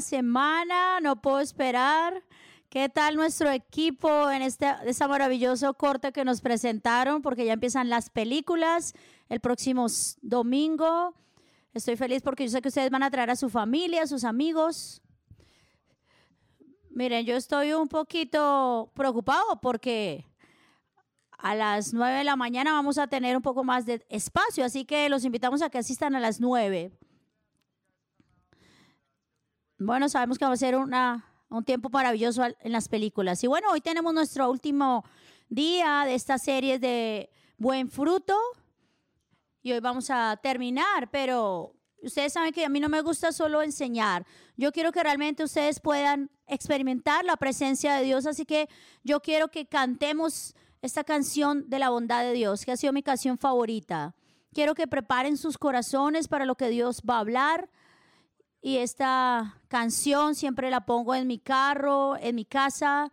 semana, no puedo esperar. ¿Qué tal nuestro equipo en este, maravilloso corte que nos presentaron? Porque ya empiezan las películas el próximo domingo. Estoy feliz porque yo sé que ustedes van a traer a su familia, a sus amigos. Miren, yo estoy un poquito preocupado porque a las 9 de la mañana vamos a tener un poco más de espacio, así que los invitamos a que asistan a las 9. Bueno, sabemos que va a ser un tiempo maravilloso en las películas. Y bueno, hoy tenemos nuestro último día de esta serie de Buen Fruto. Y hoy vamos a terminar, pero ustedes saben que a mí no me gusta solo enseñar. Yo quiero que realmente ustedes puedan experimentar la presencia de Dios. Así que yo quiero que cantemos esta canción de la bondad de Dios, que ha sido mi canción favorita. Quiero que preparen sus corazones para lo que Dios va a hablar. Y esta canción siempre la pongo en mi carro, en mi casa.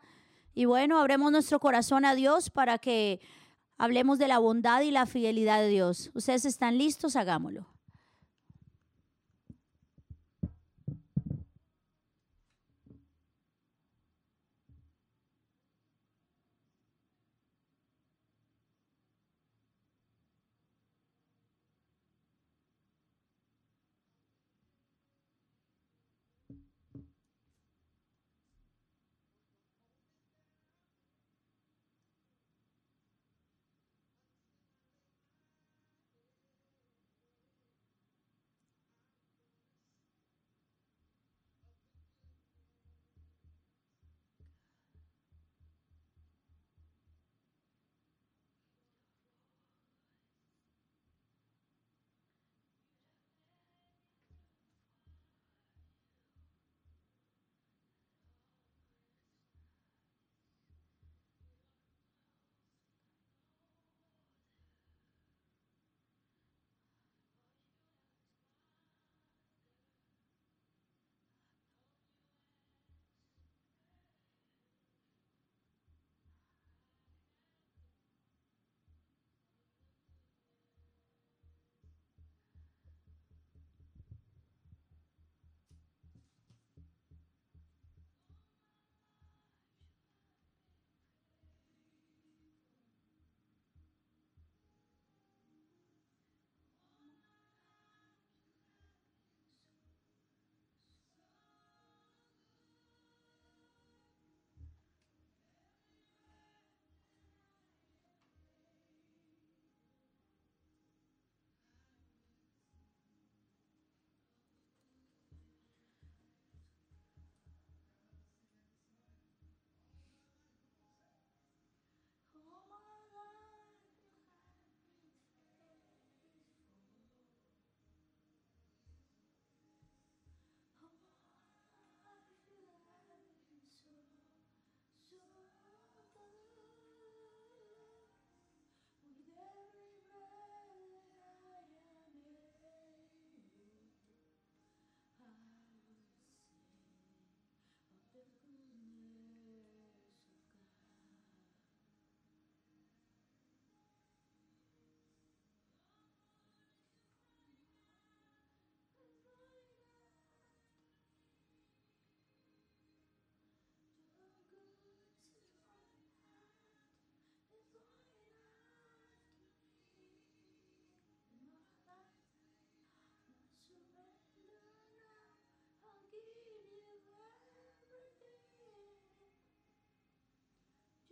Y bueno, abremos nuestro corazón a Dios para que hablemos de la bondad y la fidelidad de Dios. ¿Ustedes están listos? Hagámoslo.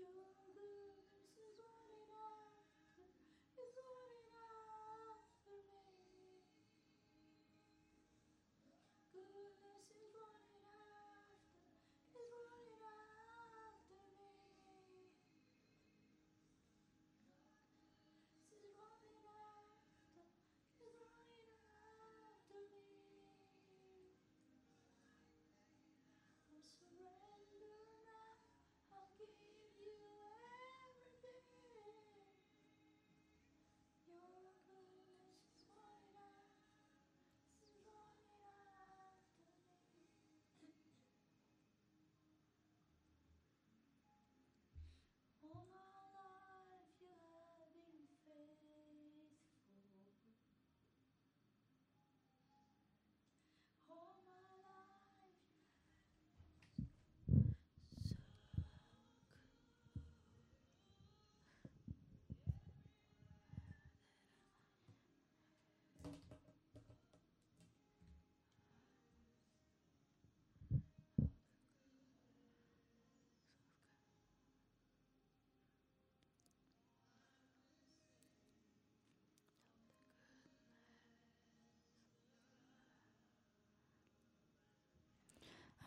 you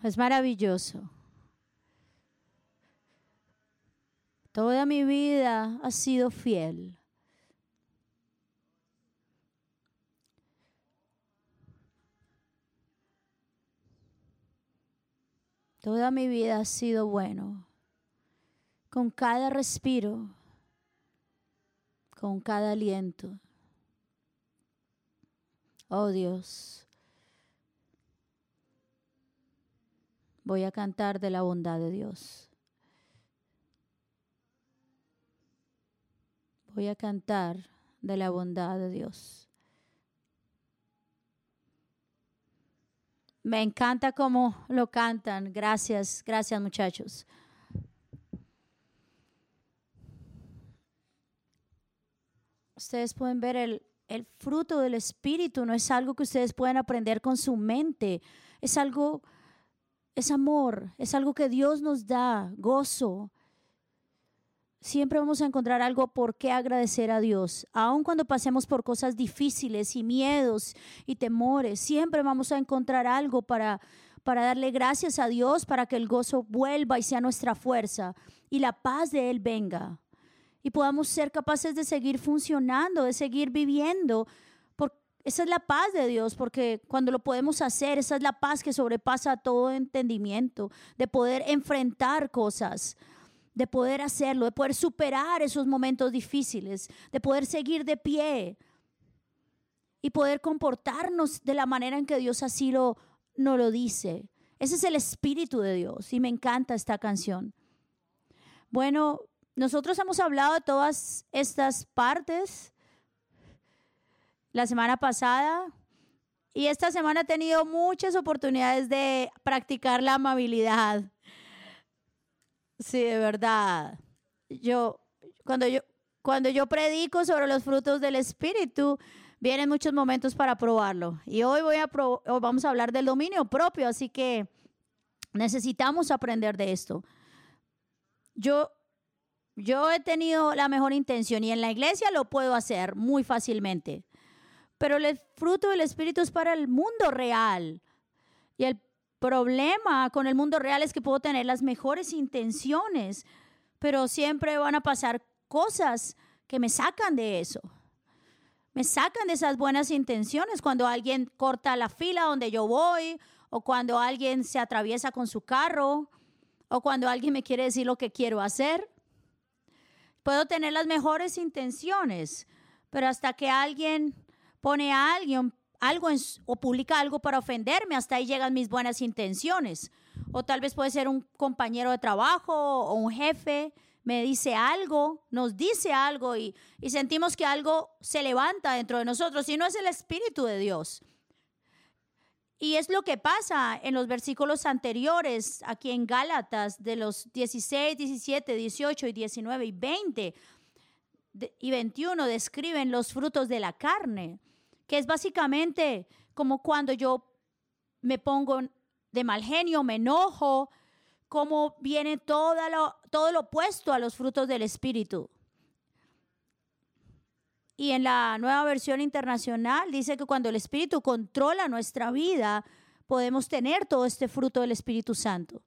Es maravilloso. Toda mi vida ha sido fiel. Toda mi vida ha sido bueno. Con cada respiro, con cada aliento. Oh Dios, voy a cantar de la bondad de Dios. Voy a cantar de la bondad de Dios. Me encanta cómo lo cantan. Gracias, gracias muchachos. Ustedes pueden ver el, el fruto del Espíritu, no es algo que ustedes pueden aprender con su mente, es algo, es amor, es algo que Dios nos da, gozo, Siempre vamos a encontrar algo por qué agradecer a Dios. Aun cuando pasemos por cosas difíciles y miedos y temores, siempre vamos a encontrar algo para, para darle gracias a Dios, para que el gozo vuelva y sea nuestra fuerza y la paz de Él venga. Y podamos ser capaces de seguir funcionando, de seguir viviendo. Esa es la paz de Dios, porque cuando lo podemos hacer, esa es la paz que sobrepasa todo entendimiento, de poder enfrentar cosas de poder hacerlo, de poder superar esos momentos difíciles, de poder seguir de pie y poder comportarnos de la manera en que Dios así lo, no lo dice. Ese es el espíritu de Dios y me encanta esta canción. Bueno, nosotros hemos hablado de todas estas partes la semana pasada y esta semana he tenido muchas oportunidades de practicar la amabilidad. Sí, de verdad. Yo, cuando yo, cuando yo predico sobre los frutos del Espíritu, vienen muchos momentos para probarlo. Y hoy voy a vamos a hablar del dominio propio, así que necesitamos aprender de esto. Yo, yo he tenido la mejor intención y en la iglesia lo puedo hacer muy fácilmente. Pero el fruto del Espíritu es para el mundo real. Y el problema con el mundo real es que puedo tener las mejores intenciones, pero siempre van a pasar cosas que me sacan de eso. Me sacan de esas buenas intenciones cuando alguien corta la fila donde yo voy, o cuando alguien se atraviesa con su carro, o cuando alguien me quiere decir lo que quiero hacer. Puedo tener las mejores intenciones, pero hasta que alguien pone a alguien algo o publica algo para ofenderme, hasta ahí llegan mis buenas intenciones. O tal vez puede ser un compañero de trabajo o un jefe, me dice algo, nos dice algo y, y sentimos que algo se levanta dentro de nosotros y no es el Espíritu de Dios. Y es lo que pasa en los versículos anteriores, aquí en Gálatas, de los 16, 17, 18 y 19 y 20 y 21, describen los frutos de la carne que es básicamente como cuando yo me pongo de mal genio, me enojo, como viene todo lo, todo lo opuesto a los frutos del Espíritu. Y en la nueva versión internacional dice que cuando el Espíritu controla nuestra vida, podemos tener todo este fruto del Espíritu Santo.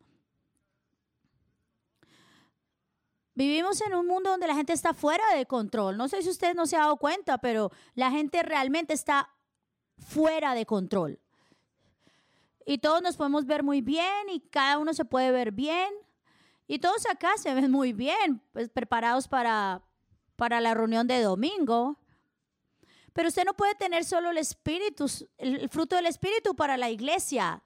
Vivimos en un mundo donde la gente está fuera de control. No sé si usted no se ha dado cuenta, pero la gente realmente está fuera de control. Y todos nos podemos ver muy bien y cada uno se puede ver bien. Y todos acá se ven muy bien, pues preparados para, para la reunión de domingo. Pero usted no puede tener solo el espíritu, el fruto del espíritu para la iglesia.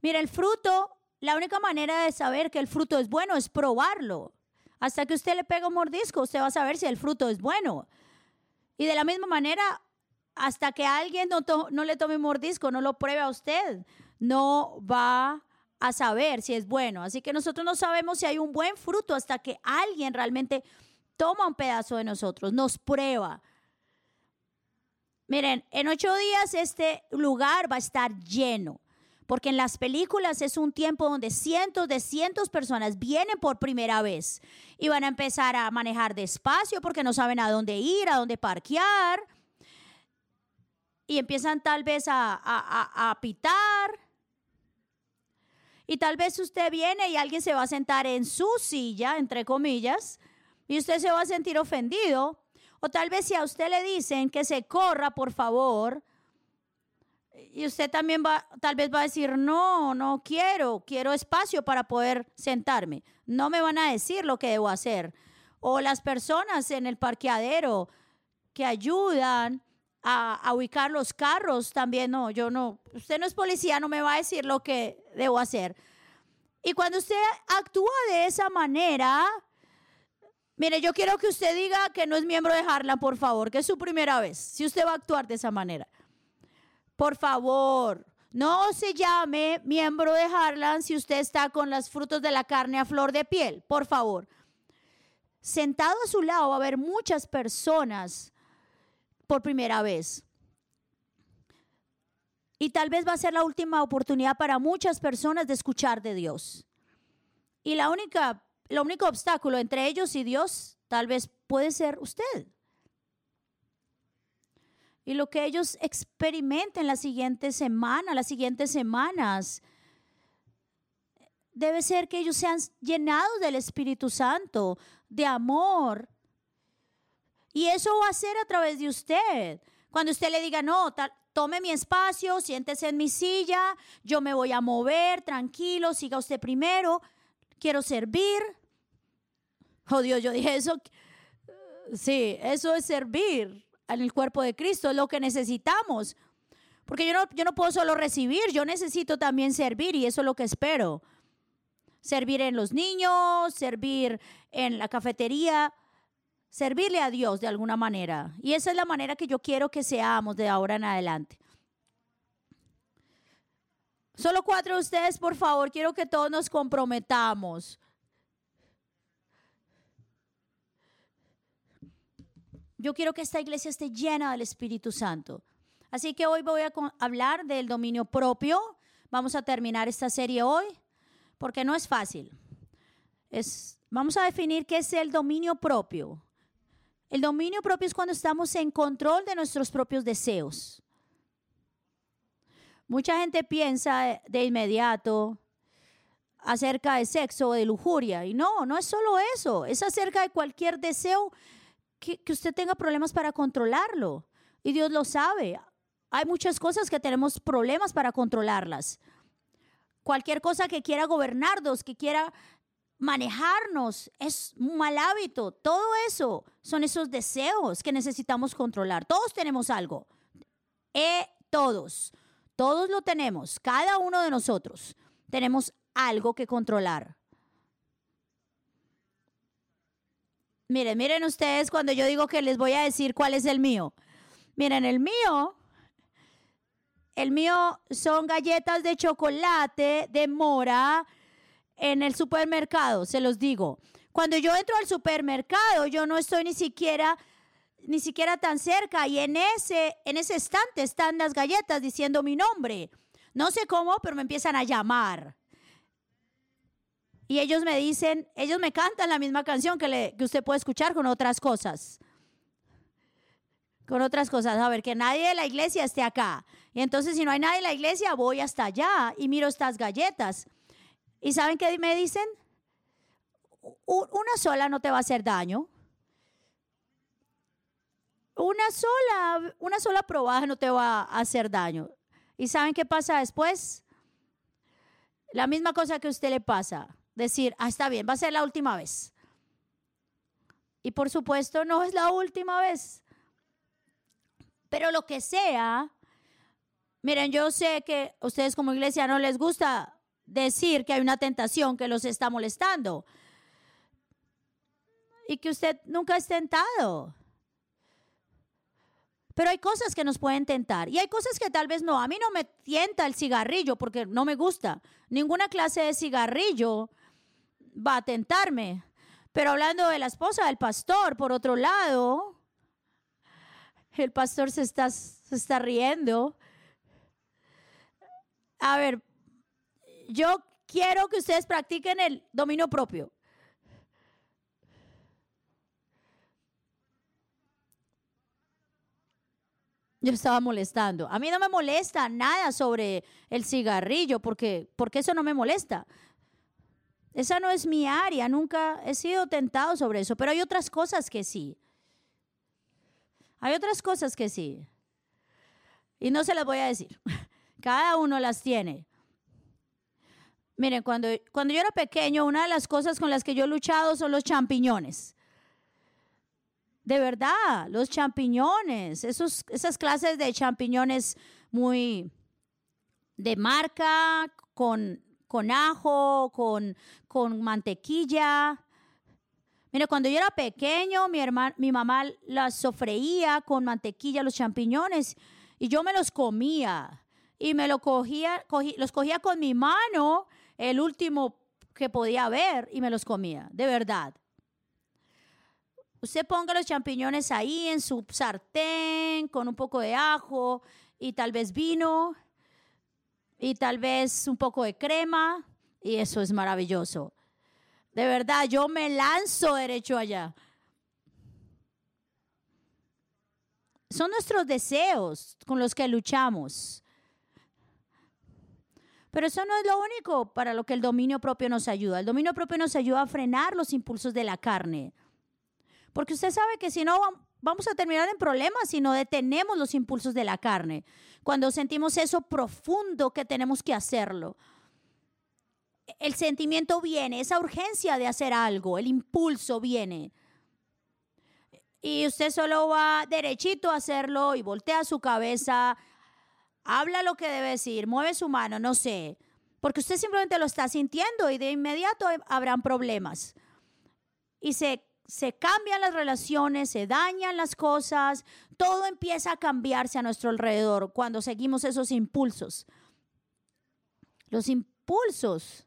Mira, el fruto la única manera de saber que el fruto es bueno es probarlo. Hasta que usted le pega un mordisco, usted va a saber si el fruto es bueno. Y de la misma manera, hasta que alguien no, no le tome un mordisco, no lo pruebe a usted, no va a saber si es bueno. Así que nosotros no sabemos si hay un buen fruto hasta que alguien realmente toma un pedazo de nosotros, nos prueba. Miren, en ocho días este lugar va a estar lleno. Porque en las películas es un tiempo donde cientos de cientos de personas vienen por primera vez y van a empezar a manejar despacio porque no saben a dónde ir, a dónde parquear. Y empiezan tal vez a, a, a pitar Y tal vez usted viene y alguien se va a sentar en su silla, entre comillas, y usted se va a sentir ofendido. O tal vez si a usted le dicen que se corra, por favor, y usted también va, tal vez va a decir, no, no quiero, quiero espacio para poder sentarme. No me van a decir lo que debo hacer. O las personas en el parqueadero que ayudan a, ubicar los carros también, no, yo no, usted no es policía, no me va a decir lo que debo hacer. Y cuando usted actúa de esa manera, mire, yo quiero que usted diga que no es miembro de Harlan, por favor, que es su primera vez, si usted va a actuar de esa manera. Por favor, no se llame miembro de Harlan si usted está con los frutos de la carne a flor de piel, por favor. Sentado a su lado va a haber muchas personas por primera vez. Y tal vez va a ser la última oportunidad para muchas personas de escuchar de Dios. Y la única, el único obstáculo entre ellos y Dios tal vez puede ser usted. Y lo que ellos experimenten la siguiente semana, las siguientes semanas, debe ser que ellos sean llenados del Espíritu Santo, de amor. Y eso va a ser a través de usted. Cuando usted le diga, no, tome mi espacio, siéntese en mi silla, yo me voy a mover, tranquilo, siga usted primero, quiero servir. Oh Dios, yo dije eso. Sí, eso es servir en el cuerpo de Cristo, es lo que necesitamos. Porque yo no, yo no puedo solo recibir, yo necesito también servir y eso es lo que espero. Servir en los niños, servir en la cafetería, servirle a Dios de alguna manera. Y esa es la manera que yo quiero que seamos de ahora en adelante. Solo cuatro de ustedes, por favor, quiero que todos nos comprometamos. Yo quiero que esta iglesia esté llena del Espíritu Santo. Así que hoy voy a hablar del dominio propio. Vamos a terminar esta serie hoy porque no es fácil. Es, vamos a definir qué es el dominio propio. El dominio propio es cuando estamos en control de nuestros propios deseos. Mucha gente piensa de inmediato acerca de sexo o de lujuria. Y no, no es solo eso. Es acerca de cualquier deseo que, usted tenga problemas para controlarlo. Y Dios lo sabe. Hay muchas cosas que tenemos problemas para controlarlas. Cualquier cosa que quiera gobernarnos, que quiera manejarnos es un mal hábito. Todo eso son esos deseos que necesitamos controlar. Todos tenemos algo. Eh, todos. Todos lo tenemos. Cada uno de nosotros tenemos algo que controlar. Miren, miren ustedes cuando yo digo que les voy a decir cuál es el mío. Miren, el mío, el mío son galletas de chocolate, de mora, en el supermercado, se los digo. Cuando yo entro al supermercado, yo no estoy ni siquiera ni siquiera tan cerca y en ese en ese estante están las galletas diciendo mi nombre. No sé cómo, pero me empiezan a llamar. Y ellos me dicen, ellos me cantan la misma canción que, usted puede escuchar con otras cosas. Con otras cosas. A ver, que nadie de la iglesia esté acá. Y entonces si no hay nadie en la iglesia, voy hasta allá y miro estas galletas. ¿Y saben qué me dicen? Una sola no te va a hacer daño. Una sola, una sola probada no te va a hacer daño. ¿Y saben qué pasa después? La misma cosa que a usted le pasa. Decir, ah, está bien, va a ser la última vez. Y por supuesto no es la última vez. Pero lo que sea, miren, yo sé que a ustedes como iglesia no les gusta decir que hay una tentación que los está molestando y que usted nunca es tentado. Pero hay cosas que nos pueden tentar y hay cosas que tal vez no. A mí no me tienta el cigarrillo porque no me gusta. Ninguna clase de cigarrillo va a tentarme. Pero hablando de la esposa del pastor, por otro lado, el pastor se está, se está riendo. A ver, yo quiero que ustedes practiquen el dominio propio. yo estaba molestando. A mí no me molesta nada sobre el cigarrillo, porque, porque eso no me molesta. Esa no es mi área, nunca he sido tentado sobre eso, pero hay otras cosas que sí. Hay otras cosas que sí. Y no se las voy a decir. Cada uno las tiene. Miren, cuando, cuando yo era pequeño, una de las cosas con las que yo he luchado son los champiñones. De verdad, los champiñones, esos, esas clases de champiñones muy de marca, con, con ajo, con, con mantequilla. Mire, cuando yo era pequeño, mi, hermana, mi mamá las sofreía con mantequilla, los champiñones, y yo me los comía. Y me lo cogía, los cogía con mi mano, el último que podía ver, y me los comía, de verdad. Usted ponga los champiñones ahí en su sartén con un poco de ajo y tal vez vino y tal vez un poco de crema y eso es maravilloso. De verdad, yo me lanzo derecho allá. Son nuestros deseos con los que luchamos. Pero eso no es lo único para lo que el dominio propio nos ayuda. El dominio propio nos ayuda a frenar los impulsos de la carne. Porque usted sabe que si no vamos a terminar en problemas si no detenemos los impulsos de la carne. Cuando sentimos eso profundo que tenemos que hacerlo. El sentimiento viene, esa urgencia de hacer algo, el impulso viene. Y usted solo va derechito a hacerlo y voltea su cabeza, habla lo que debe decir, mueve su mano, no sé. Porque usted simplemente lo está sintiendo y de inmediato habrán problemas. Y se se cambian las relaciones, se dañan las cosas, todo empieza a cambiarse a nuestro alrededor cuando seguimos esos impulsos. Los impulsos.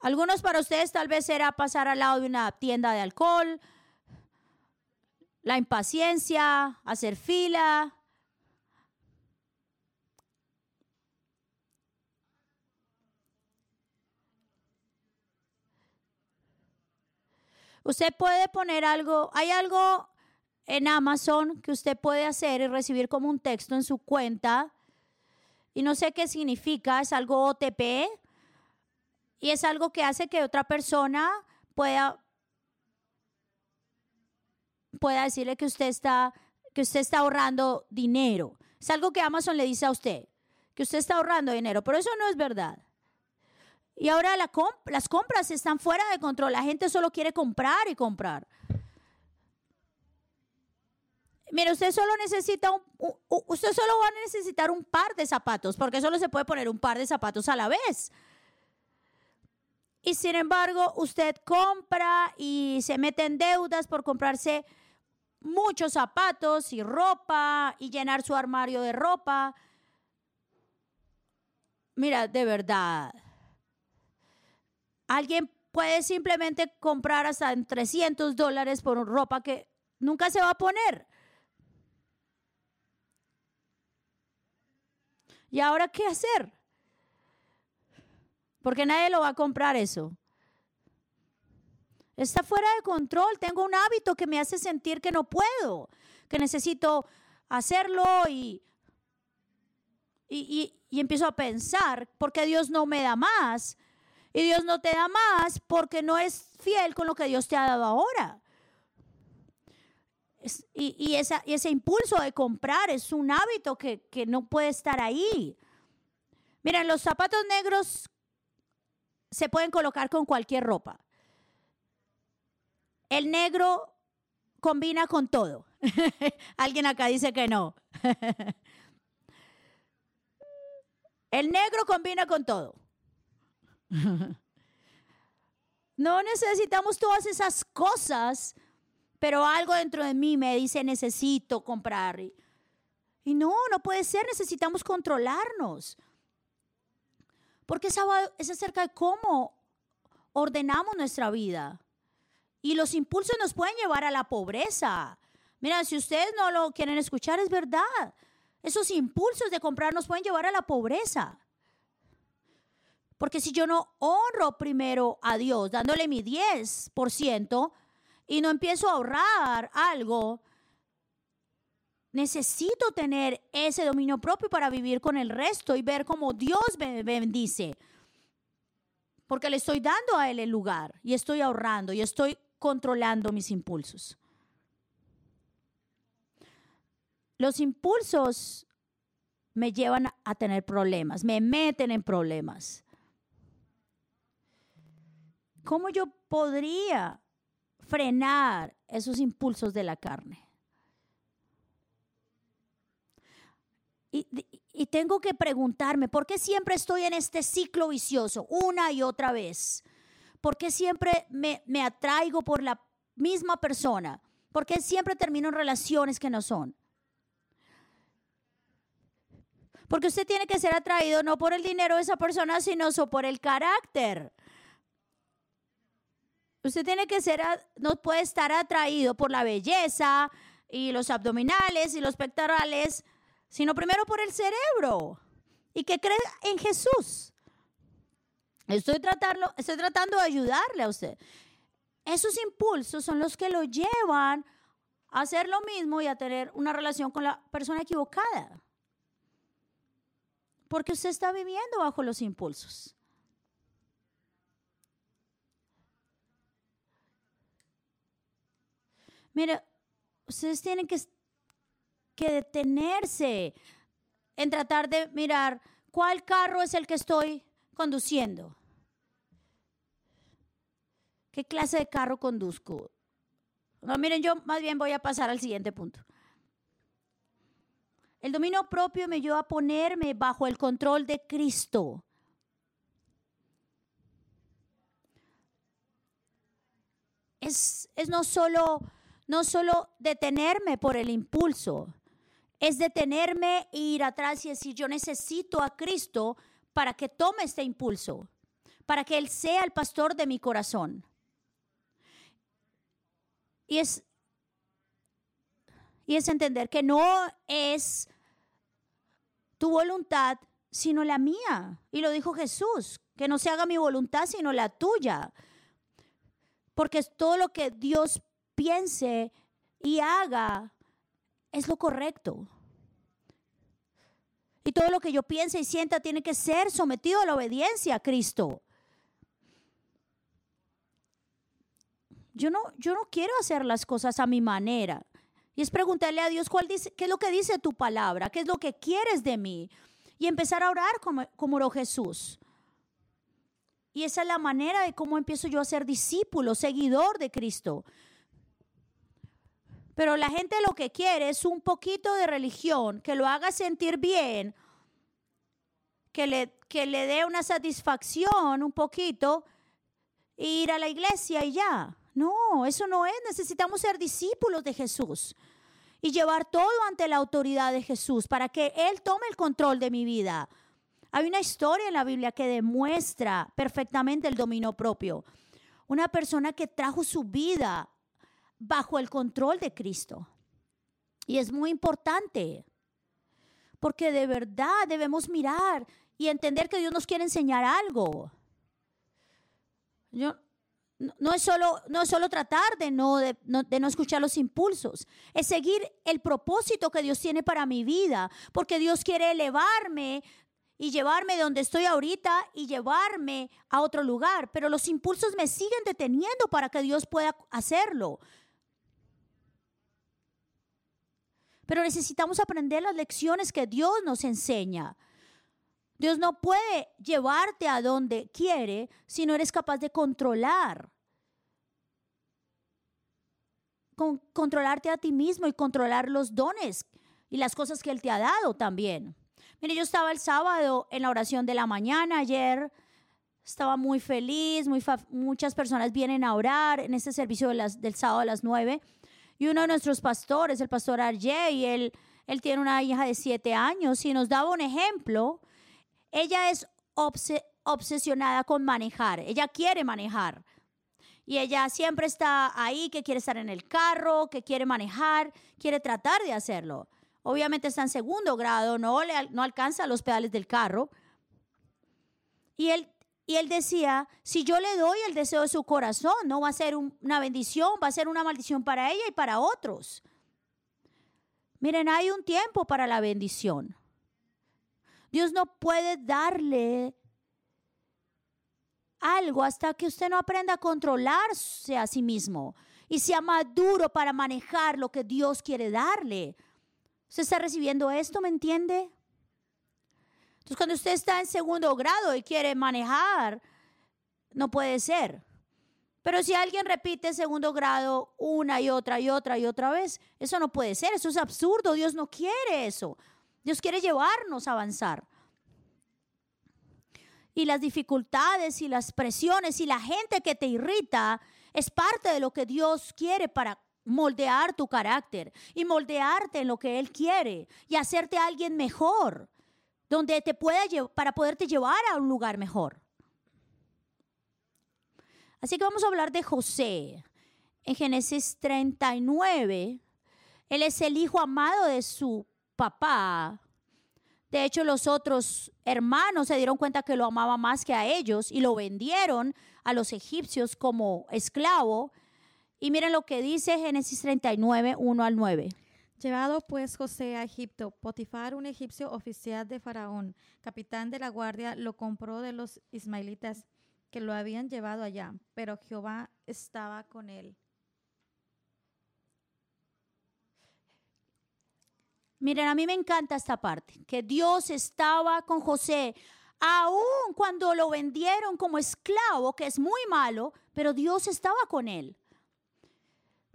Algunos para ustedes tal vez será pasar al lado de una tienda de alcohol, la impaciencia, hacer fila, Usted puede poner algo, hay algo en Amazon que usted puede hacer y recibir como un texto en su cuenta. Y no sé qué significa, es algo OTP. Y es algo que hace que otra persona pueda, pueda decirle que usted está, que usted está ahorrando dinero. Es algo que Amazon le dice a usted, que usted está ahorrando dinero, pero eso no es verdad. Y ahora las compras están fuera de control. La gente solo quiere comprar y comprar. Mire, usted solo necesita un, usted solo va a necesitar un par de zapatos, porque solo se puede poner un par de zapatos a la vez. Y sin embargo, usted compra y se mete en deudas por comprarse muchos zapatos y ropa y llenar su armario de ropa. Mira, de verdad. Alguien puede simplemente comprar hasta en 300 dólares por ropa que nunca se va a poner. ¿Y ahora qué hacer? Porque nadie lo va a comprar eso. Está fuera de control. Tengo un hábito que me hace sentir que no puedo, que necesito hacerlo y, y, y, empiezo a pensar, ¿por qué Dios no me da más? Y Dios no te da más porque no es fiel con lo que Dios te ha dado ahora. y, ese impulso de comprar es un hábito que, que no puede estar ahí. Miren, los zapatos negros se pueden colocar con cualquier ropa. El negro combina con todo. Alguien acá dice que no. El negro combina con todo. No necesitamos todas esas cosas, pero algo dentro de mí me dice necesito comprar. Y no, no puede ser, necesitamos controlarnos. Porque es acerca de cómo ordenamos nuestra vida. Y los impulsos nos pueden llevar a la pobreza. Mira, si ustedes no lo quieren escuchar, es verdad. Esos impulsos de comprar nos pueden llevar a la pobreza. Porque si yo no honro primero a Dios dándole mi 10% y no empiezo a ahorrar algo, necesito tener ese dominio propio para vivir con el resto y ver cómo Dios me bendice. Porque le estoy dando a Él el lugar y estoy ahorrando y estoy controlando mis impulsos. Los impulsos me llevan a tener problemas, me meten en problemas. ¿Cómo yo podría frenar esos impulsos de la carne? Y, tengo que preguntarme, ¿por qué siempre estoy en este ciclo vicioso una y otra vez? ¿Por qué siempre me, me atraigo por la misma persona? ¿Por qué siempre termino en relaciones que no son? Porque usted tiene que ser atraído no por el dinero de esa persona, sino por el carácter. Usted tiene que ser, no puede estar atraído por la belleza y los abdominales y los pectorales, sino primero por el cerebro y que cree en Jesús. Estoy, estoy tratando de ayudarle a usted. Esos impulsos son los que lo llevan a hacer lo mismo y a tener una relación con la persona equivocada. Porque usted está viviendo bajo los impulsos. Mire, ustedes tienen que que detenerse en tratar de mirar cuál carro es el que estoy conduciendo. ¿Qué clase de carro conduzco? No, miren, yo más bien voy a pasar al siguiente punto. El dominio propio me lleva a ponerme bajo el control de Cristo. Es, es no, solo, no solo detenerme por el impulso, es detenerme e ir atrás y decir, yo necesito a Cristo para que tome este impulso, para que Él sea el pastor de mi corazón. Y es, y es entender que no es tu voluntad, sino la mía. Y lo dijo Jesús, que no se haga mi voluntad, sino la tuya. Porque todo lo que Dios piense y haga es lo correcto. Y todo lo que yo piense y sienta tiene que ser sometido a la obediencia a Cristo. Yo no, yo no quiero hacer las cosas a mi manera. Y es preguntarle a Dios cuál dice, qué es lo que dice tu palabra, qué es lo que quieres de mí. Y empezar a orar como, como oró Jesús. Y esa es la manera de cómo empiezo yo a ser discípulo, seguidor de Cristo. Pero la gente lo que quiere es un poquito de religión que lo haga sentir bien, que le, que le dé una satisfacción un poquito, e ir a la iglesia y ya. No, eso no es. Necesitamos ser discípulos de Jesús y llevar todo ante la autoridad de Jesús para que Él tome el control de mi vida. Hay una historia en la Biblia que demuestra perfectamente el dominio propio. Una persona que trajo su vida bajo el control de Cristo. Y es muy importante, porque de verdad debemos mirar y entender que Dios nos quiere enseñar algo. Yo, no es solo, no es solo tratar de no, de, no, de no escuchar los impulsos, es seguir el propósito que Dios tiene para mi vida, porque Dios quiere elevarme y llevarme donde estoy ahorita y llevarme a otro lugar, pero los impulsos me siguen deteniendo para que Dios pueda hacerlo. Pero necesitamos aprender las lecciones que Dios nos enseña. Dios no puede llevarte a donde quiere si no eres capaz de controlar. Con, controlarte a ti mismo y controlar los dones y las cosas que Él te ha dado también. Mire, yo estaba el sábado en la oración de la mañana ayer. Estaba muy feliz, muy muchas personas vienen a orar en este servicio del sábado a las nueve. Y uno de nuestros pastores, el pastor y él, él tiene una hija de siete años y nos daba un ejemplo. Ella es obsesionada con manejar, ella quiere manejar. Y ella siempre está ahí, que quiere estar en el carro, que quiere manejar, quiere tratar de hacerlo. Obviamente está en segundo grado, no, le, no alcanza los pedales del carro. Y él y él decía, si yo le doy el deseo de su corazón, no va a ser una bendición, va a ser una maldición para ella y para otros. Miren, hay un tiempo para la bendición. Dios no puede darle algo hasta que usted no aprenda a controlarse a sí mismo y sea maduro para manejar lo que Dios quiere darle. ¿Usted está recibiendo esto? ¿Me entiende? Entonces, cuando usted está en segundo grado y quiere manejar, no puede ser. Pero si alguien repite segundo grado una y otra y otra y otra vez, eso no puede ser, eso es absurdo, Dios no quiere eso. Dios quiere llevarnos a avanzar. Y las dificultades y las presiones y la gente que te irrita es parte de lo que Dios quiere para moldear tu carácter y moldearte en lo que Él quiere y hacerte alguien mejor, donde te pueda para poderte llevar a un lugar mejor. Así que vamos a hablar de José. En Génesis 39, él es el hijo amado de su papá. De hecho, los otros hermanos se dieron cuenta que lo amaba más que a ellos y lo vendieron a los egipcios como esclavo. Y miren lo que dice Génesis 39, 1 al 9. Llevado pues José a Egipto, Potifar, un egipcio oficial de Faraón, capitán de la guardia, lo compró de los ismaelitas que lo habían llevado allá, pero Jehová estaba con él. Miren, a mí me encanta esta parte, que Dios estaba con José, aun cuando lo vendieron como esclavo, que es muy malo, pero Dios estaba con él.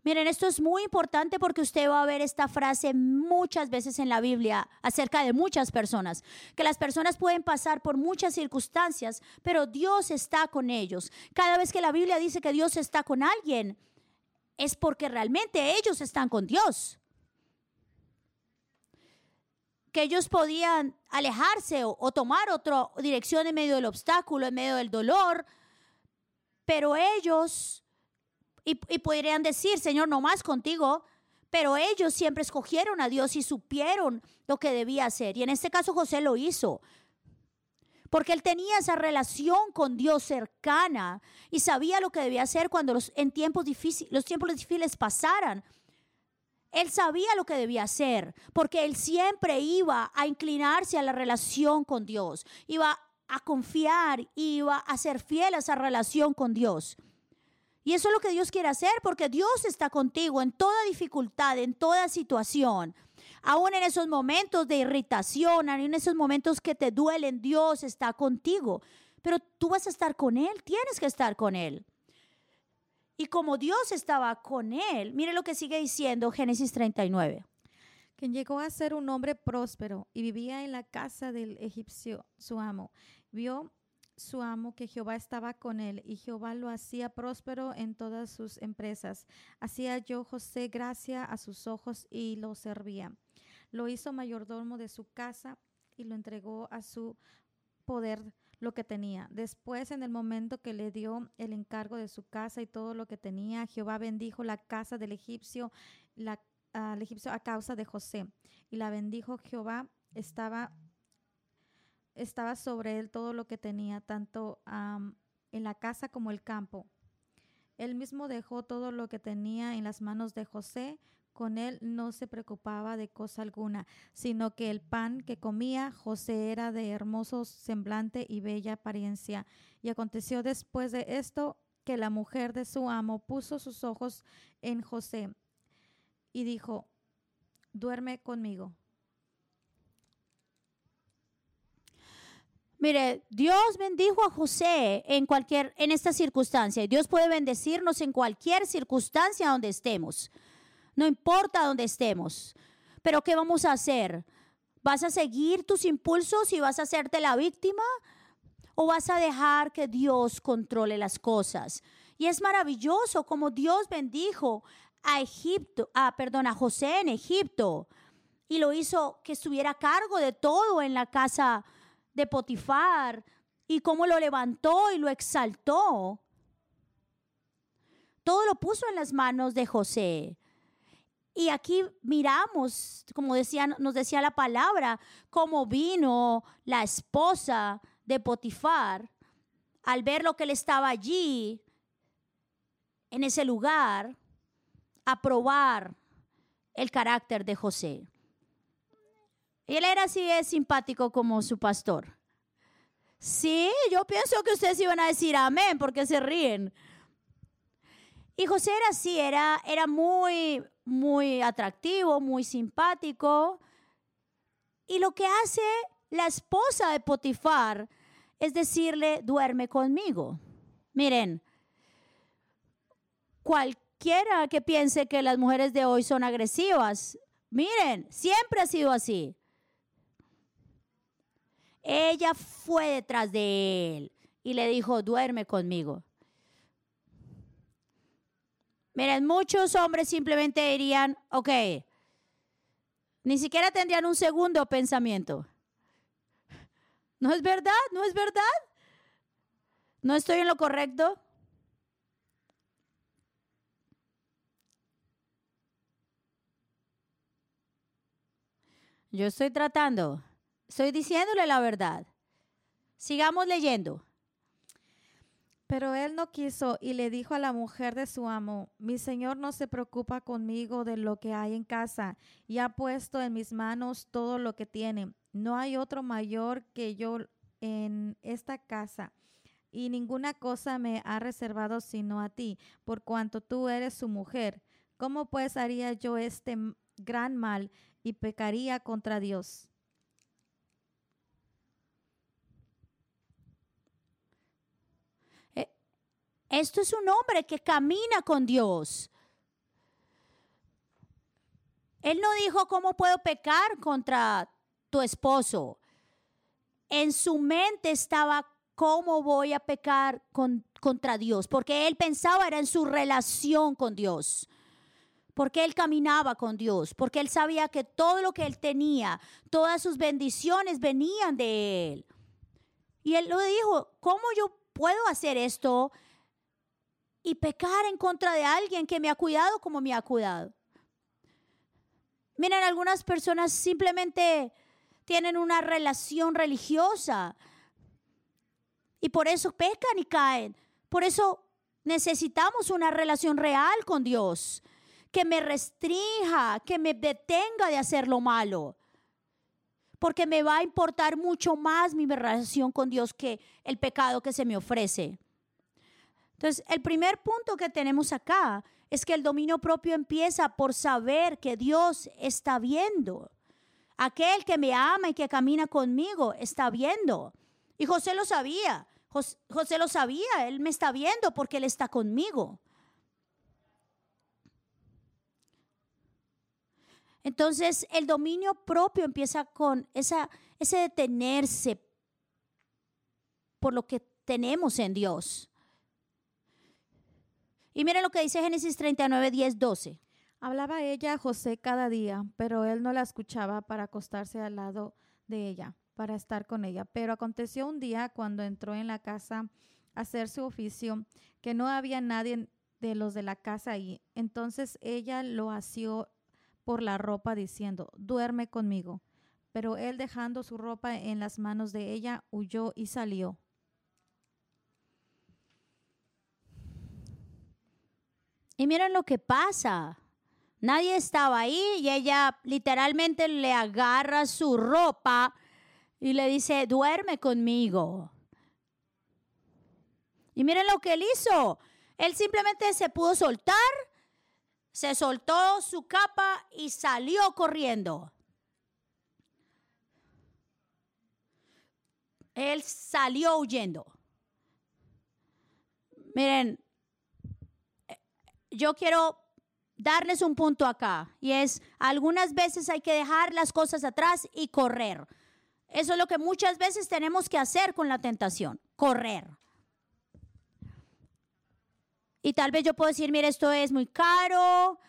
Miren, esto es muy importante porque usted va a ver esta frase muchas veces en la Biblia acerca de muchas personas, que las personas pueden pasar por muchas circunstancias, pero Dios está con ellos. Cada vez que la Biblia dice que Dios está con alguien, es porque realmente ellos están con Dios. Que ellos podían alejarse o, tomar otra dirección en medio del obstáculo, en medio del dolor, pero ellos y, podrían decir, Señor, no más contigo. Pero ellos siempre escogieron a Dios y supieron lo que debía hacer. Y en este caso José lo hizo. Porque él tenía esa relación con Dios cercana y sabía lo que debía hacer cuando los, en tiempos difíciles, los tiempos difíciles pasaran. Él sabía lo que debía hacer, porque él siempre iba a inclinarse a la relación con Dios, iba a confiar, iba a ser fiel a esa relación con Dios. Y eso es lo que Dios quiere hacer porque Dios está contigo en toda dificultad, en toda situación. Aún en esos momentos de irritación, aún en esos momentos que te duelen, Dios está contigo. Pero tú vas a estar con Él, tienes que estar con Él. Y como Dios estaba con Él, mire lo que sigue diciendo Génesis 39. Quien llegó a ser un hombre próspero y vivía en la casa del egipcio, su amo, vio su amo que Jehová estaba con él y Jehová lo hacía próspero en todas sus empresas. Hacía yo José gracia a sus ojos y lo servía. Lo hizo mayordomo de su casa y lo entregó a su poder lo que tenía. Después, en el momento que le dio el encargo de su casa y todo lo que tenía, Jehová bendijo la casa del egipcio, la, al egipcio a causa de José. Y la bendijo Jehová, estaba estaba sobre él todo lo que tenía, tanto en la casa como el campo. Él mismo dejó todo lo que tenía en las manos de José. Con él no se preocupaba de cosa alguna, sino que el pan que comía José era de hermoso semblante y bella apariencia. Y aconteció después de esto que la mujer de su amo puso sus ojos en José y dijo, duerme conmigo. Mire, Dios bendijo a José en cualquier, en esta circunstancia. Dios puede bendecirnos en cualquier circunstancia donde estemos. No importa donde estemos. Pero ¿qué vamos a hacer? ¿Vas a seguir tus impulsos y vas a hacerte la víctima? ¿O vas a dejar que Dios controle las cosas? Y es maravilloso como Dios bendijo a Egipto, a, perdón, a José en Egipto y lo hizo que estuviera a cargo de todo en la casa de Potifar y cómo lo levantó y lo exaltó. Todo lo puso en las manos de José. Y aquí miramos, como decía, nos decía la palabra, cómo vino la esposa de Potifar al ver lo que él estaba allí, en ese lugar, a probar el carácter de José. Él era así de simpático como su pastor. Sí, yo pienso que ustedes iban a decir amén porque se ríen. Y José era así, era, era muy, muy atractivo, muy simpático. Y lo que hace la esposa de Potifar es decirle, duerme conmigo. Miren, cualquiera que piense que las mujeres de hoy son agresivas, miren, siempre ha sido así. Ella fue detrás de él y le dijo, duerme conmigo. Miren, muchos hombres simplemente dirían, ok, ni siquiera tendrían un segundo pensamiento. ¿No es verdad? ¿No es verdad? ¿No estoy en lo correcto? Yo estoy tratando, estoy diciéndole la verdad. Sigamos leyendo. Pero él no quiso y le dijo a la mujer de su amo, mi señor no se preocupa conmigo de lo que hay en casa y ha puesto en mis manos todo lo que tiene. No hay otro mayor que yo en esta casa y ninguna cosa me ha reservado sino a ti, por cuanto tú eres su mujer. ¿Cómo pues haría yo este gran mal y pecaría contra Dios? Esto es un hombre que camina con Dios. Él no dijo cómo puedo pecar contra tu esposo. En su mente estaba cómo voy a pecar contra Dios, porque él pensaba era en su relación con Dios, porque él caminaba con Dios, porque él sabía que todo lo que él tenía, todas sus bendiciones venían de él. Y él lo dijo, ¿cómo yo puedo hacer esto y pecar en contra de alguien que me ha cuidado como me ha cuidado. Miren, algunas personas simplemente tienen una relación religiosa y por eso pecan y caen. Por eso necesitamos una relación real con Dios, que me restrinja, que me detenga de hacer lo malo. Porque me va a importar mucho más mi relación con Dios que el pecado que se me ofrece. Entonces, el primer punto que tenemos acá es que el dominio propio empieza por saber que Dios está viendo. Aquel que me ama y que camina conmigo está viendo. Y José lo sabía. José, lo sabía. Él me está viendo porque Él está conmigo. Entonces, el dominio propio empieza con esa, ese detenerse por lo que tenemos en Dios. Y miren lo que dice Génesis 39, 10, 12. Hablaba ella a José cada día, pero él no la escuchaba para acostarse al lado de ella, para estar con ella. Pero aconteció un día cuando entró en la casa a hacer su oficio, que no había nadie de los de la casa ahí. Entonces ella lo asió por la ropa diciendo, duerme conmigo. Pero él dejando su ropa en las manos de ella, huyó y salió. Y miren lo que pasa. Nadie estaba ahí y ella literalmente le agarra su ropa y le dice, duerme conmigo. Y miren lo que él hizo. Él simplemente se pudo soltar, se soltó su capa y salió corriendo. Él salió huyendo. Miren, yo quiero darles un punto acá y es algunas veces hay que dejar las cosas atrás y correr. Eso es lo que muchas veces tenemos que hacer con la tentación, correr. Y tal vez yo puedo decir, mire, esto es muy caro,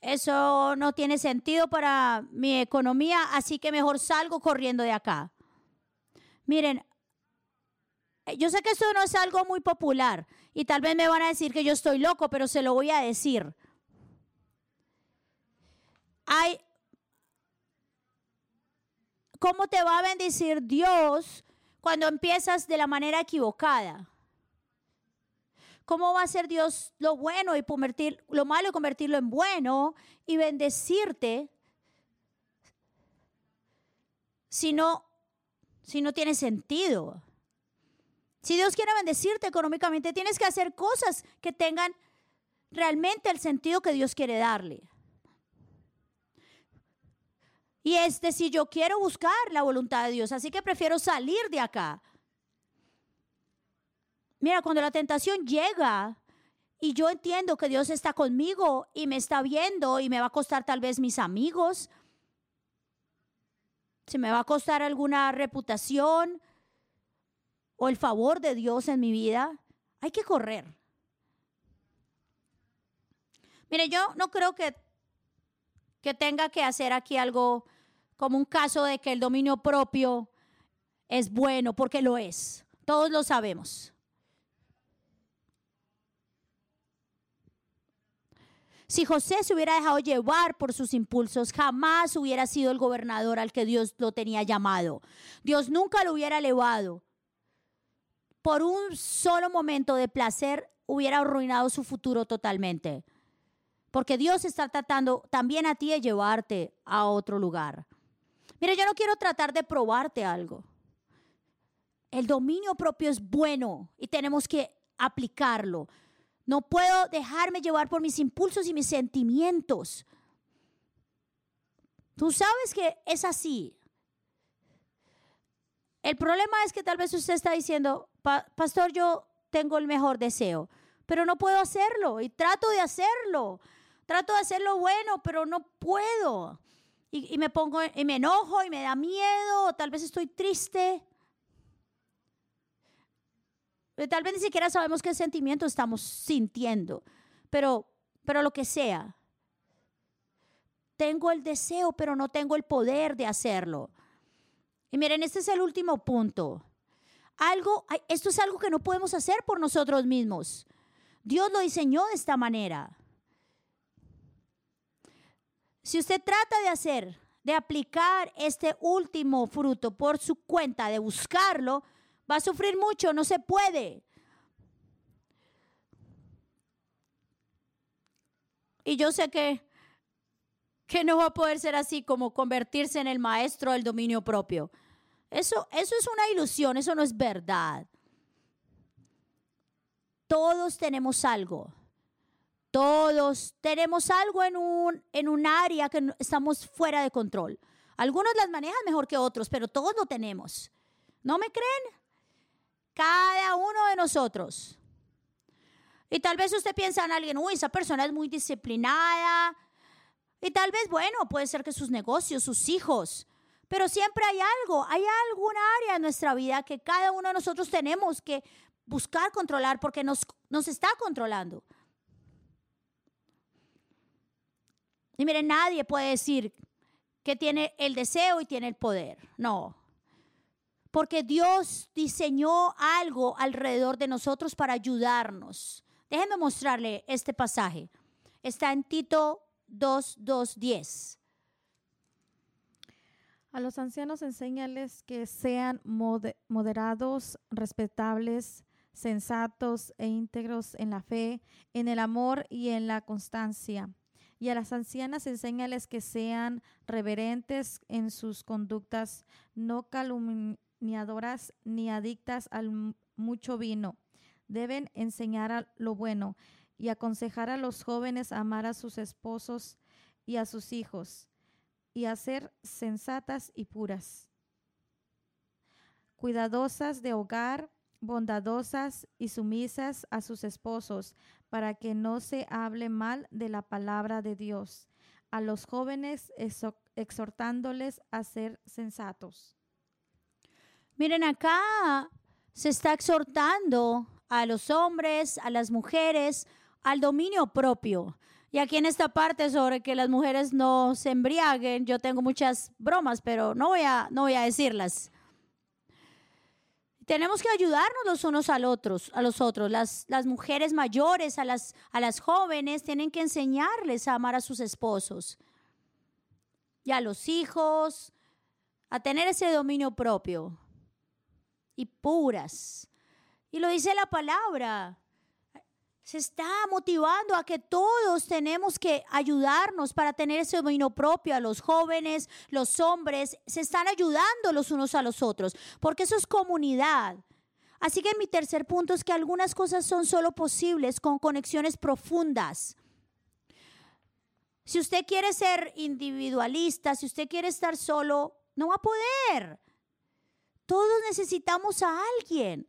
eso no tiene sentido para mi economía, así que mejor salgo corriendo de acá. Miren, yo sé que esto no es algo muy popular y tal vez me van a decir que yo estoy loco, pero se lo voy a decir. Hay, ¿Cómo te va a bendecir Dios cuando empiezas de la manera equivocada? ¿Cómo va a ser Dios lo bueno y convertir lo malo y convertirlo en bueno y bendecirte si no, si no tiene sentido. Si Dios quiere bendecirte económicamente, tienes que hacer cosas que tengan realmente el sentido que Dios quiere darle. Y es decir, yo quiero buscar la voluntad de Dios, así que prefiero salir de acá. Mira, cuando la tentación llega y yo entiendo que Dios está conmigo y me está viendo y me va a costar tal vez mis amigos, si me va a costar alguna reputación o el favor de Dios en mi vida, hay que correr. Mire, yo no creo que, que tenga que hacer aquí algo como un caso de que el dominio propio es bueno, porque lo es. Todos lo sabemos. Si José se hubiera dejado llevar por sus impulsos, jamás hubiera sido el gobernador al que Dios lo tenía llamado. Dios nunca lo hubiera elevado. Por un solo momento de placer hubiera arruinado su futuro totalmente. Porque Dios está tratando también a ti de llevarte a otro lugar. Mira, yo no quiero tratar de probarte algo. El dominio propio es bueno y tenemos que aplicarlo. No puedo dejarme llevar por mis impulsos y mis sentimientos. Tú sabes que es así. El problema es que tal vez usted está diciendo, pastor, yo tengo el mejor deseo, pero no puedo hacerlo y trato de hacerlo. Trato de hacerlo bueno, pero no puedo. Y, me pongo y me enojo y me da miedo, tal vez estoy triste. Eh, tal vez ni siquiera sabemos qué sentimiento estamos sintiendo, pero, pero lo que sea. Tengo el deseo, pero no tengo el poder de hacerlo. Y miren, este es el último punto. Algo, esto es algo que no podemos hacer por nosotros mismos. Dios lo diseñó de esta manera. Si usted trata de hacer, de aplicar este último fruto por su cuenta, de buscarlo, va a sufrir mucho, no se puede. Y yo sé que, que no va a poder ser así como convertirse en el maestro del dominio propio. Eso, eso es una ilusión, eso no es verdad. Todos tenemos algo. Todos tenemos algo en un, en un área que estamos fuera de control. Algunos las manejan mejor que otros, pero todos lo tenemos. ¿No me creen? Cada uno de nosotros. Y tal vez usted piensa en alguien, uy, esa persona es muy disciplinada. Y tal vez, bueno, puede ser que sus negocios, sus hijos. Pero siempre hay algo, hay alguna área en nuestra vida que cada uno de nosotros tenemos que buscar controlar porque nos, nos está controlando. Y mire, nadie puede decir que tiene el deseo y tiene el poder. No, porque Dios diseñó algo alrededor de nosotros para ayudarnos. Déjenme mostrarle este pasaje. Está en Tito 2, 2, 10. A los ancianos enséñales que sean moderados, respetables, sensatos e íntegros en la fe, en el amor y en la constancia. Y a las ancianas enséñales que sean reverentes en sus conductas, no calumniosas ni adoras ni adictas al mucho vino. Deben enseñar a lo bueno y aconsejar a los jóvenes a amar a sus esposos y a sus hijos y a ser sensatas y puras. Cuidadosas de hogar, bondadosas y sumisas a sus esposos, para que no se hable mal de la palabra de Dios. A los jóvenes exhortándoles a ser sensatos. Miren, acá se está exhortando a los hombres, a las mujeres, al dominio propio. Y aquí en esta parte sobre que las mujeres no se embriaguen, yo tengo muchas bromas, pero no voy a, no voy a decirlas. Tenemos que ayudarnos los unos al otros, a los otros. Las, las mujeres mayores, a las, a las jóvenes, tienen que enseñarles a amar a sus esposos y a los hijos, a tener ese dominio propio y puras. Y lo dice la palabra. Se está motivando a que todos tenemos que ayudarnos para tener ese dominio propio. A los jóvenes, los hombres, se están ayudando los unos a los otros, porque eso es comunidad. Así que mi tercer punto es que algunas cosas son solo posibles con conexiones profundas. Si usted quiere ser individualista, si usted quiere estar solo, no va a poder. Todos necesitamos a alguien.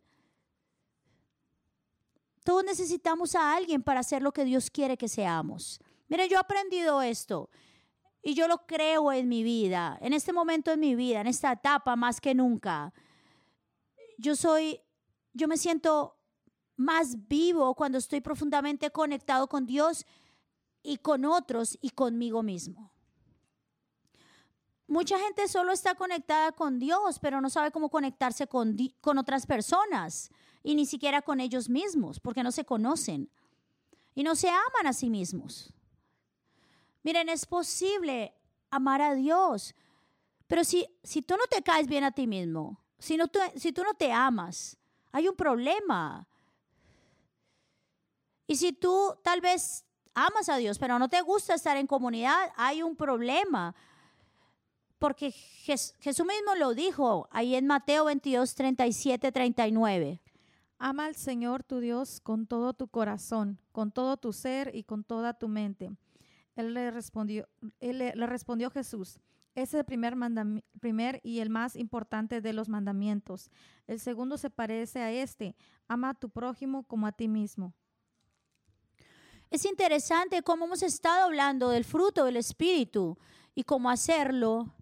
Todos necesitamos a alguien para hacer lo que Dios quiere que seamos. Miren, yo he aprendido esto y yo lo creo en mi vida, en este momento de mi vida, en esta etapa más que nunca. Yo soy, yo me siento más vivo cuando estoy profundamente conectado con Dios y con otros y conmigo mismo. Mucha gente solo está conectada con Dios, pero no sabe cómo conectarse con, con otras personas y ni siquiera con ellos mismos, porque no se conocen y no se aman a sí mismos. Miren, es posible amar a Dios, pero si, si tú no te caes bien a ti mismo, si, no si tú no te amas, hay un problema. Y si tú tal vez amas a Dios, pero no te gusta estar en comunidad, hay un problema. Porque Jesús mismo lo dijo ahí en Mateo 22, 37, 39. Ama al Señor tu Dios con todo tu corazón, con todo tu ser y con toda tu mente. Él le respondió, él le, respondió Jesús, ese es el primer, primer y el más importante de los mandamientos. El segundo se parece a este, ama a tu prójimo como a ti mismo. Es interesante cómo hemos estado hablando del fruto del Espíritu y cómo hacerlo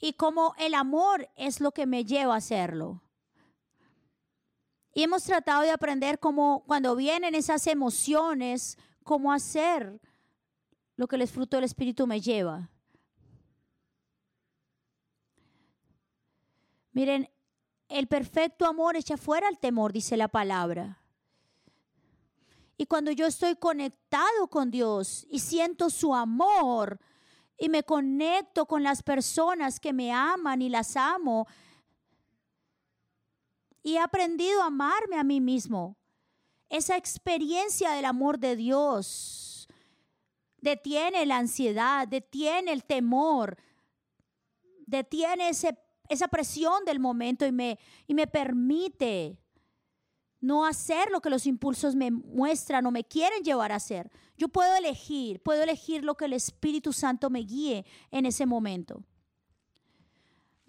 y cómo el amor es lo que me lleva a hacerlo. Y hemos tratado de aprender cómo cuando vienen esas emociones, cómo hacer lo que el fruto del Espíritu me lleva. Miren, el perfecto amor echa fuera el temor, dice la palabra. Y cuando yo estoy conectado con Dios y siento su amor y me conecto con las personas que me aman y las amo, y he aprendido a amarme a mí mismo. Esa experiencia del amor de Dios detiene la ansiedad, detiene el temor, detiene esa presión del momento y me, y me permite no hacer lo que los impulsos me muestran o me quieren llevar a hacer. Yo puedo elegir, puedo elegir lo que el Espíritu Santo me guíe en ese momento.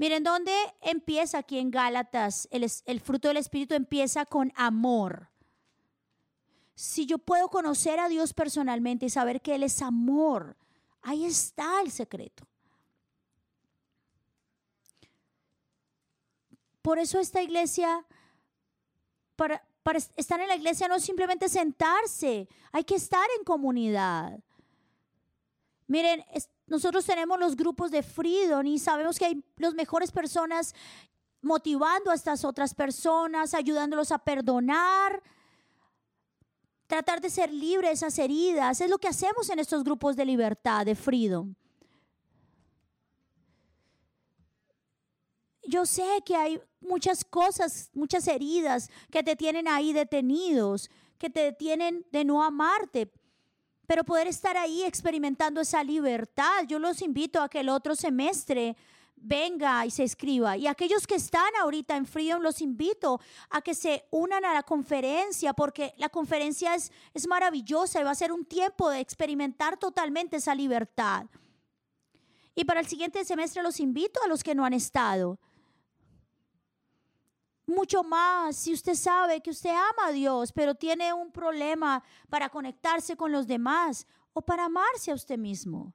Miren, ¿dónde empieza aquí en Gálatas? El, fruto del Espíritu empieza con amor. Si yo puedo conocer a Dios personalmente y saber que Él es amor, ahí está el secreto. Por eso esta iglesia, para, para estar en la iglesia no es simplemente sentarse, hay que estar en comunidad. Miren, nosotros tenemos los grupos de Freedom y sabemos que hay las mejores personas motivando a estas otras personas, ayudándolos a perdonar, tratar de ser libres de esas heridas. Es lo que hacemos en estos grupos de libertad, de Freedom. Yo sé que hay muchas cosas, muchas heridas que te tienen ahí detenidos, que te detienen de no amarte, pero poder estar ahí experimentando esa libertad. Yo los invito a que el otro semestre venga y se escriba. Y aquellos que están ahorita en Freedom, los invito a que se unan a la conferencia, porque la conferencia es, es maravillosa y va a ser un tiempo de experimentar totalmente esa libertad. Y para el siguiente semestre los invito a los que no han estado mucho más si usted sabe que usted ama a Dios, pero tiene un problema para conectarse con los demás o para amarse a usted mismo.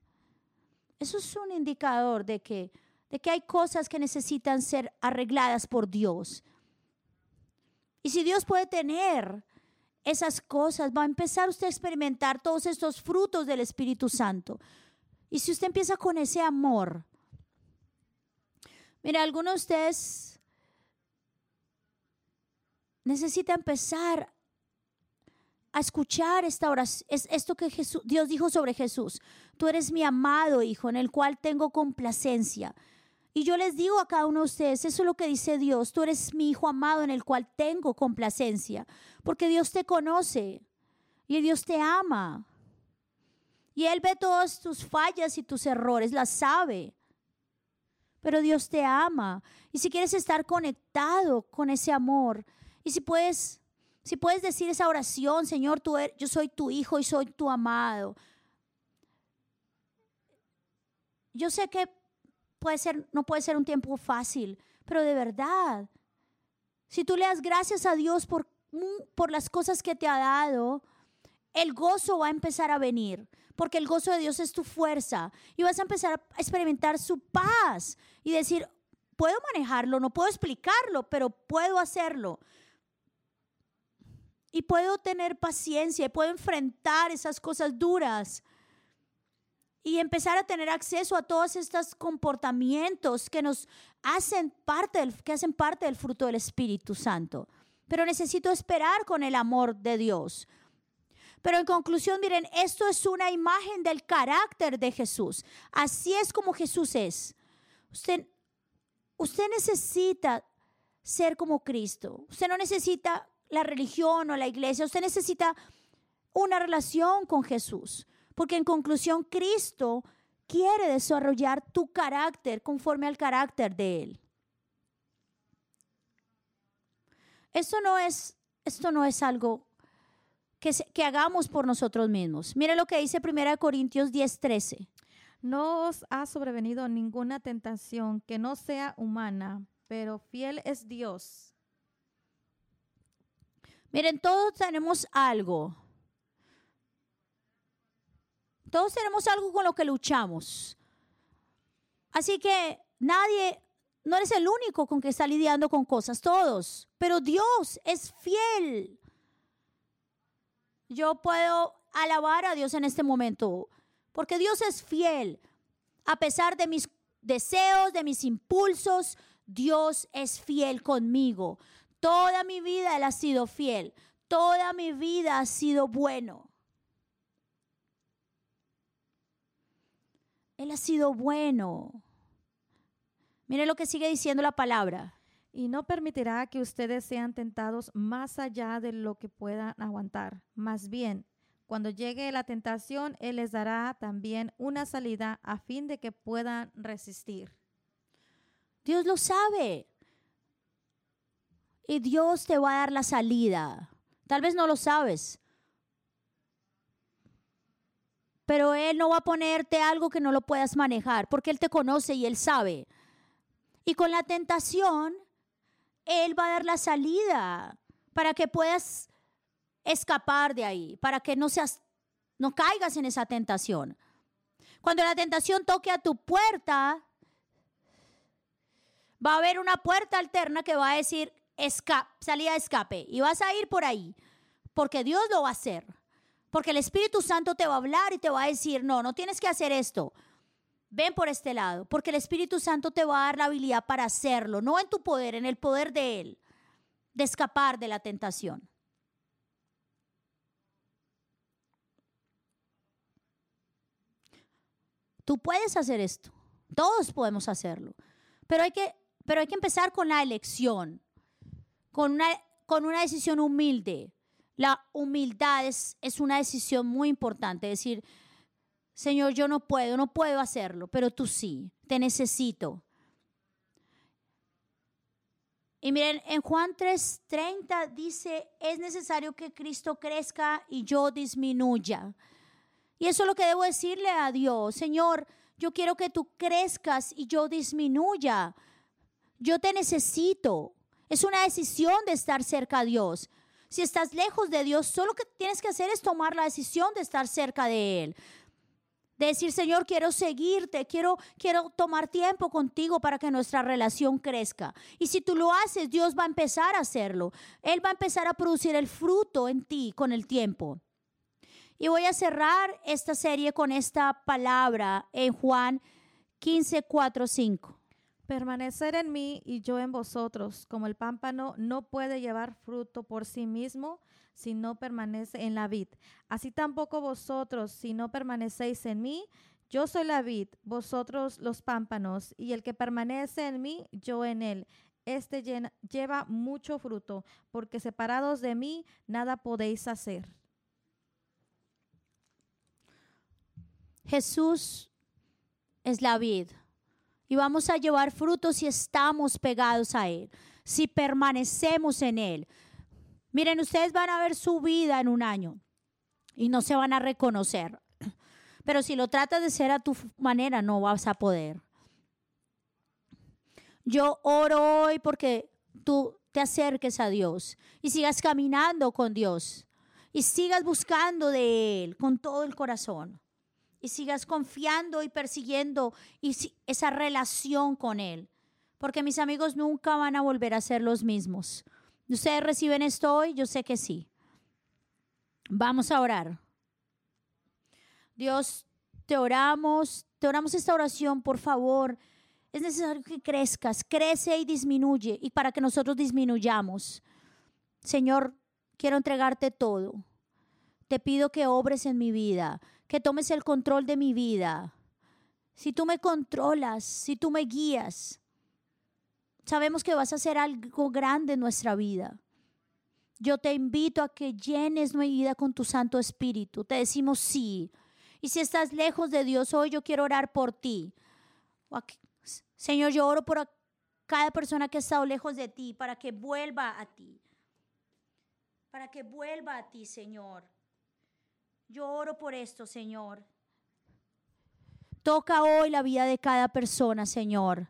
Eso es un indicador de que, de que hay cosas que necesitan ser arregladas por Dios. Y si Dios puede tener esas cosas, va a empezar usted a experimentar todos estos frutos del Espíritu Santo. Y si usted empieza con ese amor, mira, algunos de ustedes necesita empezar a escuchar esta oración, es esto que Jesús, Dios dijo sobre Jesús. Tú eres mi amado hijo en el cual tengo complacencia. Y yo les digo a cada uno de ustedes, eso es lo que dice Dios, tú eres mi hijo amado en el cual tengo complacencia, porque Dios te conoce y Dios te ama. Y Él ve todas tus fallas y tus errores, las sabe. Pero Dios te ama. Y si quieres estar conectado con ese amor, y si puedes, si puedes decir esa oración, Señor, tú er, yo soy tu hijo y soy tu amado. Yo sé que puede ser, no puede ser un tiempo fácil, pero de verdad, si tú le das gracias a Dios por, por las cosas que te ha dado, el gozo va a empezar a venir, porque el gozo de Dios es tu fuerza y vas a empezar a experimentar su paz y decir, puedo manejarlo, no puedo explicarlo, pero puedo hacerlo. Y puedo tener paciencia, y puedo enfrentar esas cosas duras y empezar a tener acceso a todos estos comportamientos que nos hacen parte del, que hacen parte del fruto del Espíritu Santo. Pero necesito esperar con el amor de Dios. Pero en conclusión, miren, esto es una imagen del carácter de Jesús. Así es como Jesús es. Usted, usted necesita ser como Cristo. Usted no necesita la religión o la iglesia. Usted necesita una relación con Jesús. Porque en conclusión, Cristo quiere desarrollar tu carácter conforme al carácter de Él. Esto no es, esto no es algo que, que hagamos por nosotros mismos. Mire lo que dice 1 Corintios 10:13. No os ha sobrevenido ninguna tentación que no sea humana, pero fiel es Dios. Miren, todos tenemos algo todos tenemos algo con lo que luchamos. Así que nadie, no eres el único con que está lidiando con cosas, todos. Pero Dios es fiel. Yo puedo alabar a Dios en este momento, porque Dios es fiel. A pesar de mis deseos, de mis impulsos, Dios es fiel conmigo. Toda mi vida Él ha sido fiel. Toda mi vida ha sido bueno. Él ha sido bueno. Mire lo que sigue diciendo la palabra. Y no permitirá que ustedes sean tentados más allá de lo que puedan aguantar. Más bien, cuando llegue la tentación, Él les dará también una salida a fin de que puedan resistir. Dios lo sabe. Y Dios te va a dar la salida. Tal vez no lo sabes, pero Él no va a ponerte algo que no lo puedas manejar, porque Él te conoce y Él sabe. Y con la tentación, Él va a dar la salida para que puedas escapar de ahí, para que no seas, no caigas en esa tentación. Cuando la tentación toque a tu puerta, va a haber una puerta alterna que va a decir salida de escape y vas a ir por ahí, porque Dios lo va a hacer. Porque el Espíritu Santo te va a hablar y te va a decir, no, no tienes que hacer esto. Ven por este lado, porque el Espíritu Santo te va a dar la habilidad para hacerlo, no en tu poder, en el poder de Él, de escapar de la tentación. Tú puedes hacer esto, todos podemos hacerlo, pero hay que, pero hay que empezar con la elección, con una, con una decisión humilde, la humildad es, una decisión muy importante, decir, Señor, yo no puedo, no puedo hacerlo, pero tú sí, te necesito. Y miren, en Juan 3:30 dice, es necesario que Cristo crezca y yo disminuya. Y eso es lo que debo decirle a Dios, Señor, yo quiero que tú crezcas y yo disminuya. Yo te necesito. Es una decisión de estar cerca a Dios. Si estás lejos de Dios, solo que tienes que hacer es tomar la decisión de estar cerca de Él. De decir, Señor, quiero seguirte, quiero, quiero tomar tiempo contigo para que nuestra relación crezca. Y si tú lo haces, Dios va a empezar a hacerlo. Él va a empezar a producir el fruto en ti con el tiempo. Y voy a cerrar esta serie con esta palabra en Juan 15, 4, 5. Permanecer en mí y yo en vosotros, como el pámpano no puede llevar fruto por sí mismo si no permanece en la vid. Así tampoco vosotros, si no permanecéis en mí, Yo soy la vid, vosotros los pámpanos, y el que permanece en mí, yo en él. Este lleva mucho fruto, porque separados de mí, nada podéis hacer. Jesús es la vid y vamos a llevar frutos si estamos pegados a Él, si permanecemos en Él. Miren, ustedes van a ver su vida en un año y no se van a reconocer. Pero si lo tratas de ser a tu manera, no vas a poder. Yo oro hoy porque tú te acerques a Dios y sigas caminando con Dios y sigas buscando de Él con todo el corazón y sigas confiando y persiguiendo esa relación con Él. Porque mis amigos nunca van a volver a ser los mismos. ¿Ustedes reciben esto hoy? Yo sé que sí. Vamos a orar. Dios, te oramos, te oramos esta oración, por favor. Es necesario que crezcas, crece y disminuye, y para que nosotros disminuyamos. Señor, quiero entregarte todo. Te pido que obres en mi vida que tomes el control de mi vida. Si tú me controlas, si tú me guías, sabemos que vas a hacer algo grande en nuestra vida. Yo te invito a que llenes mi vida con tu Santo Espíritu. Te decimos sí. Y si estás lejos de Dios hoy, yo quiero orar por ti. Señor, yo oro por cada persona que ha estado lejos de ti para que vuelva a ti. Para que vuelva a ti, Señor. Yo oro por esto, Señor. Toca hoy la vida de cada persona, Señor.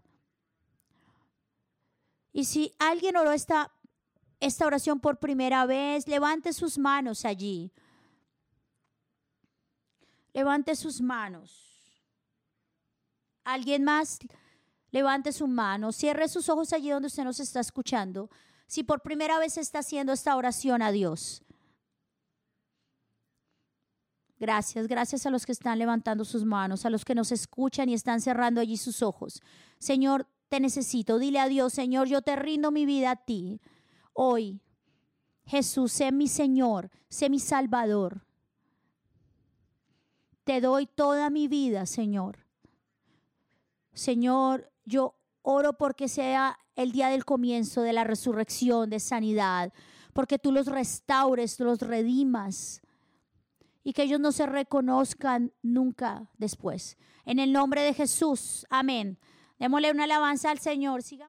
Y si alguien oró esta, esta oración por primera vez, levante sus manos allí. Levante sus manos. ¿Alguien más? Levante su mano. Cierre sus ojos allí donde usted nos está escuchando. Si por primera vez está haciendo esta oración a Dios. Gracias, gracias a los que están levantando sus manos, a los que nos escuchan y están cerrando allí sus ojos. Señor, te necesito. Dile a Dios, Señor, yo te rindo mi vida a ti. Hoy, Jesús, sé mi Señor, sé mi Salvador. Te doy toda mi vida, Señor. Señor, yo oro porque sea el día del comienzo de la resurrección, de sanidad, porque tú los restaures, los redimas y que ellos no se reconozcan nunca después. En el nombre de Jesús, amén. Démosle una alabanza al Señor. Siga.